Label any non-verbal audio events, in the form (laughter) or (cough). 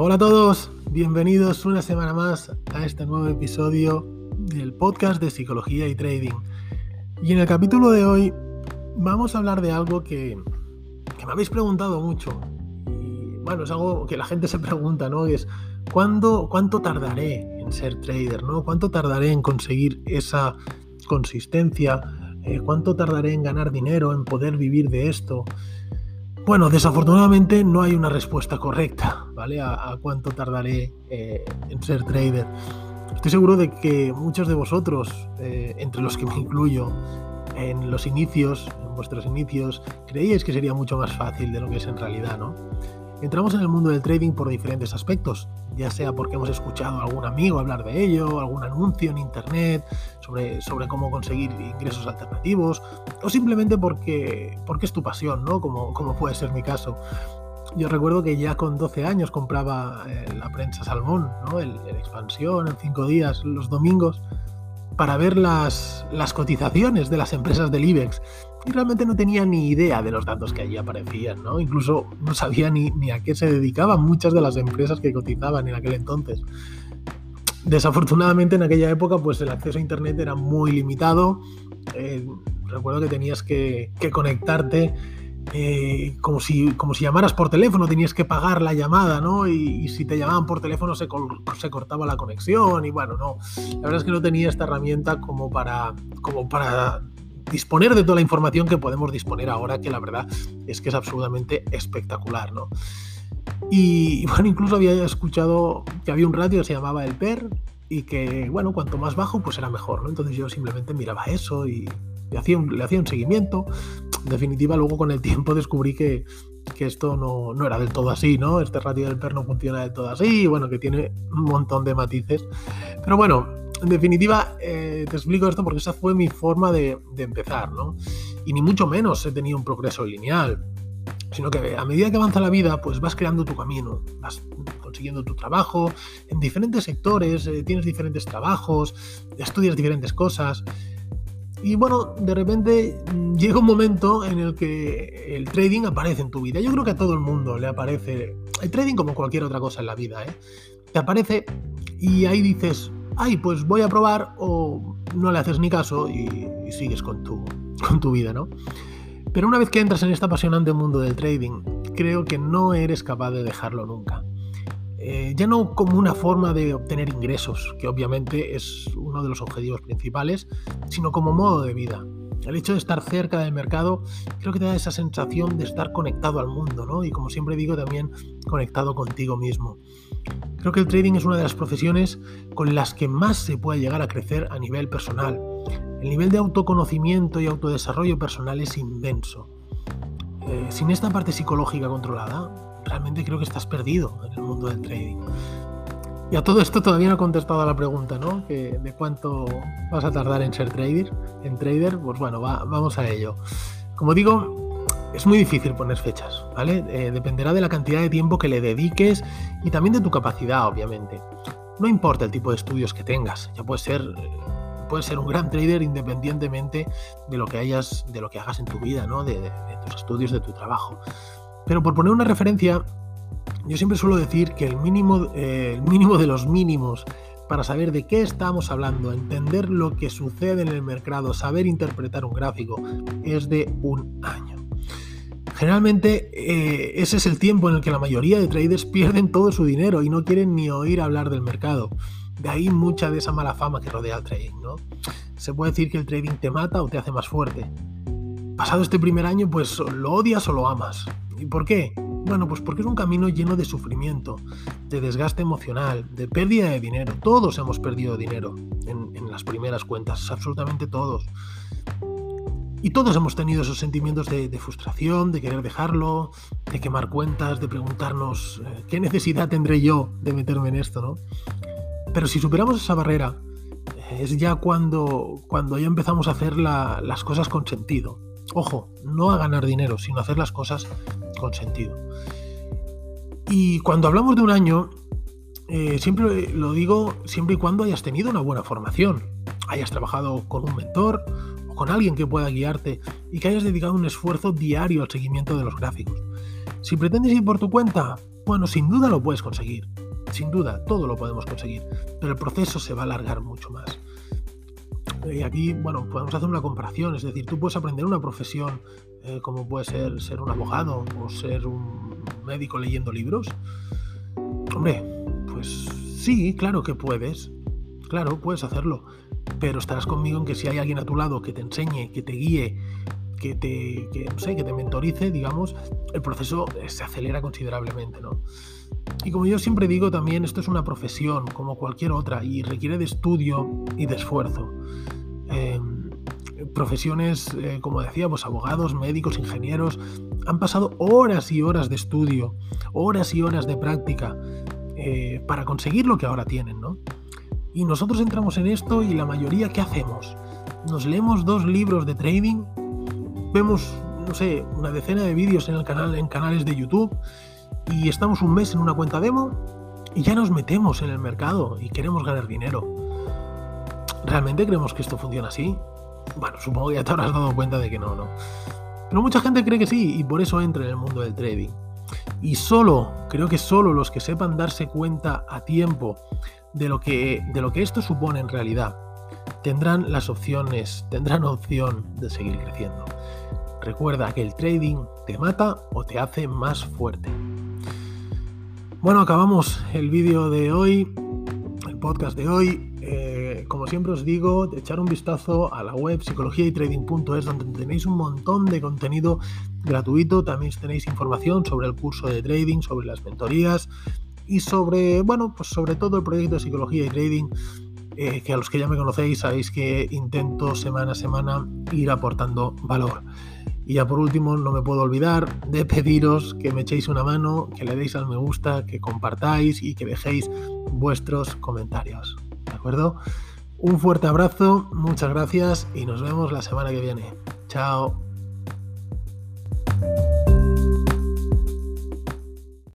Hola a todos, bienvenidos una semana más a este nuevo episodio del podcast de psicología y trading. Y en el capítulo de hoy vamos a hablar de algo que, me habéis preguntado mucho. Y bueno, es algo que la gente se pregunta, ¿no? es ¿cuándo, ¿cuánto tardaré en ser trader? ¿no? ¿Cuánto tardaré en conseguir esa consistencia? Eh, ¿Cuánto tardaré en ganar dinero, en poder vivir de esto? Bueno, desafortunadamente no hay una respuesta correcta, ¿vale? A, cuánto tardaré eh, en ser trader. Estoy seguro de que muchos de vosotros, eh, entre los que me incluyo, en los inicios, en vuestros inicios, creíais que sería mucho más fácil de lo que es en realidad, ¿no? Entramos en el mundo del trading por diferentes aspectos, ya sea porque hemos escuchado a algún amigo hablar de ello, algún anuncio en internet sobre, sobre cómo conseguir ingresos alternativos, o simplemente porque, porque es tu pasión, ¿no? Como, como puede ser mi caso. Yo recuerdo que ya con 12 años compraba eh, la prensa Salmón, ¿no? el, el expansión en 5 días, los domingos, para ver las, las cotizaciones de las empresas del IBEX y realmente no tenía ni idea de los datos que allí aparecían, ¿no? Incluso no sabía ni, ni a qué se dedicaban muchas de las empresas que cotizaban en aquel entonces. Desafortunadamente en aquella época pues el acceso a internet era muy limitado. Eh, recuerdo que tenías que conectarte eh, como, si, como si llamaras por teléfono, tenías que pagar la llamada, ¿no? Y, si te llamaban por teléfono se, se, cortaba la conexión y bueno, no. La verdad es que no tenía esta herramienta como para, como para disponer de toda la información que podemos disponer ahora, que la verdad es que es absolutamente espectacular, ¿no? Y bueno, incluso había escuchado que había un radio que se llamaba el PER y que, bueno, cuanto más bajo, pues era mejor, ¿no? Entonces yo simplemente miraba eso y le hacía un, le hacía un seguimiento. En definitiva, luego con el tiempo descubrí que, que esto no, no, era del todo así, ¿no? Este radio del PER no funciona del todo así, bueno, que tiene un montón de matices. Pero bueno, en definitiva, eh, te explico esto porque esa fue mi forma de, empezar, ¿no? Y ni mucho menos he tenido un progreso lineal, sino que a medida que avanza la vida, pues vas creando tu camino, vas consiguiendo tu trabajo en diferentes sectores, eh, tienes diferentes trabajos, estudias diferentes cosas. Y bueno, de repente mm, llega un momento en el que el trading aparece en tu vida. Yo creo que a todo el mundo le aparece. El trading como cualquier otra cosa en la vida, ¿eh? Te aparece y ahí dices, ay, pues voy a probar o no le haces ni caso y, sigues con tu, (laughs) con tu vida, ¿no? Pero una vez que entras en este apasionante mundo del trading, creo que no eres capaz de dejarlo nunca. Eh, ya no como una forma de obtener ingresos, que obviamente es uno de los objetivos principales, sino como modo de vida. El hecho de estar cerca del mercado creo que te da esa sensación de estar conectado al mundo, ¿no? Y como siempre digo, también conectado contigo mismo. Creo que el trading es una de las profesiones con las que más se puede llegar a crecer a nivel personal. El nivel de autoconocimiento y autodesarrollo personal es inmenso. Eh, sin esta parte psicológica controlada, realmente creo que estás perdido en el mundo del trading. Y a todo esto todavía no he contestado a la pregunta, ¿no? de cuánto vas a tardar en ser trader. En trader, pues bueno, vamos a ello. Como digo, es muy difícil poner fechas, ¿vale? Eh, dependerá de la cantidad de tiempo que le dediques y también de tu capacidad, obviamente. No importa el tipo de estudios que tengas, ya puedes ser, puedes ser un gran trader independientemente de lo que hayas, de lo que hagas en tu vida, ¿no? De, tus estudios, de tu trabajo. Pero por poner una referencia, yo siempre suelo decir que el mínimo, eh, el mínimo de los mínimos para saber de qué estamos hablando, entender lo que sucede en el mercado, saber interpretar un gráfico, es de un año. Generalmente eh, ese es el tiempo en el que la mayoría de traders pierden todo su dinero y no quieren ni oír hablar del mercado. De ahí mucha de esa mala fama que rodea al trading, ¿no? Se puede decir que el trading te mata o te hace más fuerte. Pasado este primer año, pues lo odias o lo amas. ¿Y por qué? Bueno, pues porque es un camino lleno de sufrimiento, de desgaste emocional, de pérdida de dinero. Todos hemos perdido dinero en, las primeras cuentas, absolutamente todos. Y todos hemos tenido esos sentimientos de, frustración, de querer dejarlo, de quemar cuentas, de preguntarnos eh, qué necesidad tendré yo de meterme en esto, ¿no? Pero si superamos esa barrera, eh, es ya cuando, cuando ya empezamos a hacer las cosas con sentido. Ojo, no a ganar dinero, sino a hacer las cosas con sentido. Y cuando hablamos de un año, eh, siempre lo digo siempre y cuando hayas tenido una buena formación, hayas trabajado con un mentor con alguien que pueda guiarte y que hayas dedicado un esfuerzo diario al seguimiento de los gráficos. Si pretendes ir por tu cuenta, Bueno, sin duda lo puedes conseguir. Sin duda, todo lo podemos conseguir. Pero el proceso se va a alargar mucho más. Y aquí, bueno, podemos hacer una comparación. Es decir, tú puedes aprender una profesión eh, como puede ser ser un abogado o ser un médico leyendo libros. Hombre, pues sí, claro que puedes. Claro, puedes hacerlo. Pero estarás conmigo en que si hay alguien a tu lado que te enseñe, que te guíe, que te, que, no sé, que te mentorice, digamos, el proceso se acelera considerablemente, ¿no? Y como yo siempre digo también, esto es una profesión como cualquier otra y requiere de estudio y de esfuerzo. Em, profesiones, eh, como decía, pues abogados, médicos, ingenieros, han pasado horas y horas de estudio, horas y horas de práctica eh, para conseguir lo que ahora tienen, ¿no? Y nosotros entramos en esto y la mayoría, ¿qué hacemos? Nos leemos dos libros de trading, vemos, no sé, una decena de vídeos en el canal, en canales de YouTube, y estamos un mes en una cuenta demo y ya nos metemos en el mercado y queremos ganar dinero. ¿Realmente creemos que esto funciona así? Bueno, supongo que ya te habrás dado cuenta de que no, ¿no? Pero mucha gente cree que sí y por eso entra en el mundo del trading. Y solo, creo que solo los que sepan darse cuenta a tiempo de lo que, de lo que esto supone en realidad, tendrán las opciones, tendrán opción de seguir creciendo. Recuerda que el trading te mata o te hace más fuerte. Bueno, acabamos el vídeo de hoy, podcast de hoy. Eh, como siempre os digo, de echar un vistazo a la web psicologiaytrading.es donde tenéis un montón de contenido gratuito. También tenéis información sobre el curso de trading, sobre las mentorías y sobre, bueno, pues sobre todo el proyecto de psicología y trading. Eh, que a los que ya me conocéis sabéis que intento semana a semana ir aportando valor. Y ya por último, no me puedo olvidar de pediros que me echéis una mano, que le deis al me gusta, que compartáis y que dejéis vuestros comentarios. ¿De acuerdo? Un fuerte abrazo, muchas gracias y nos vemos la semana que viene. Chao.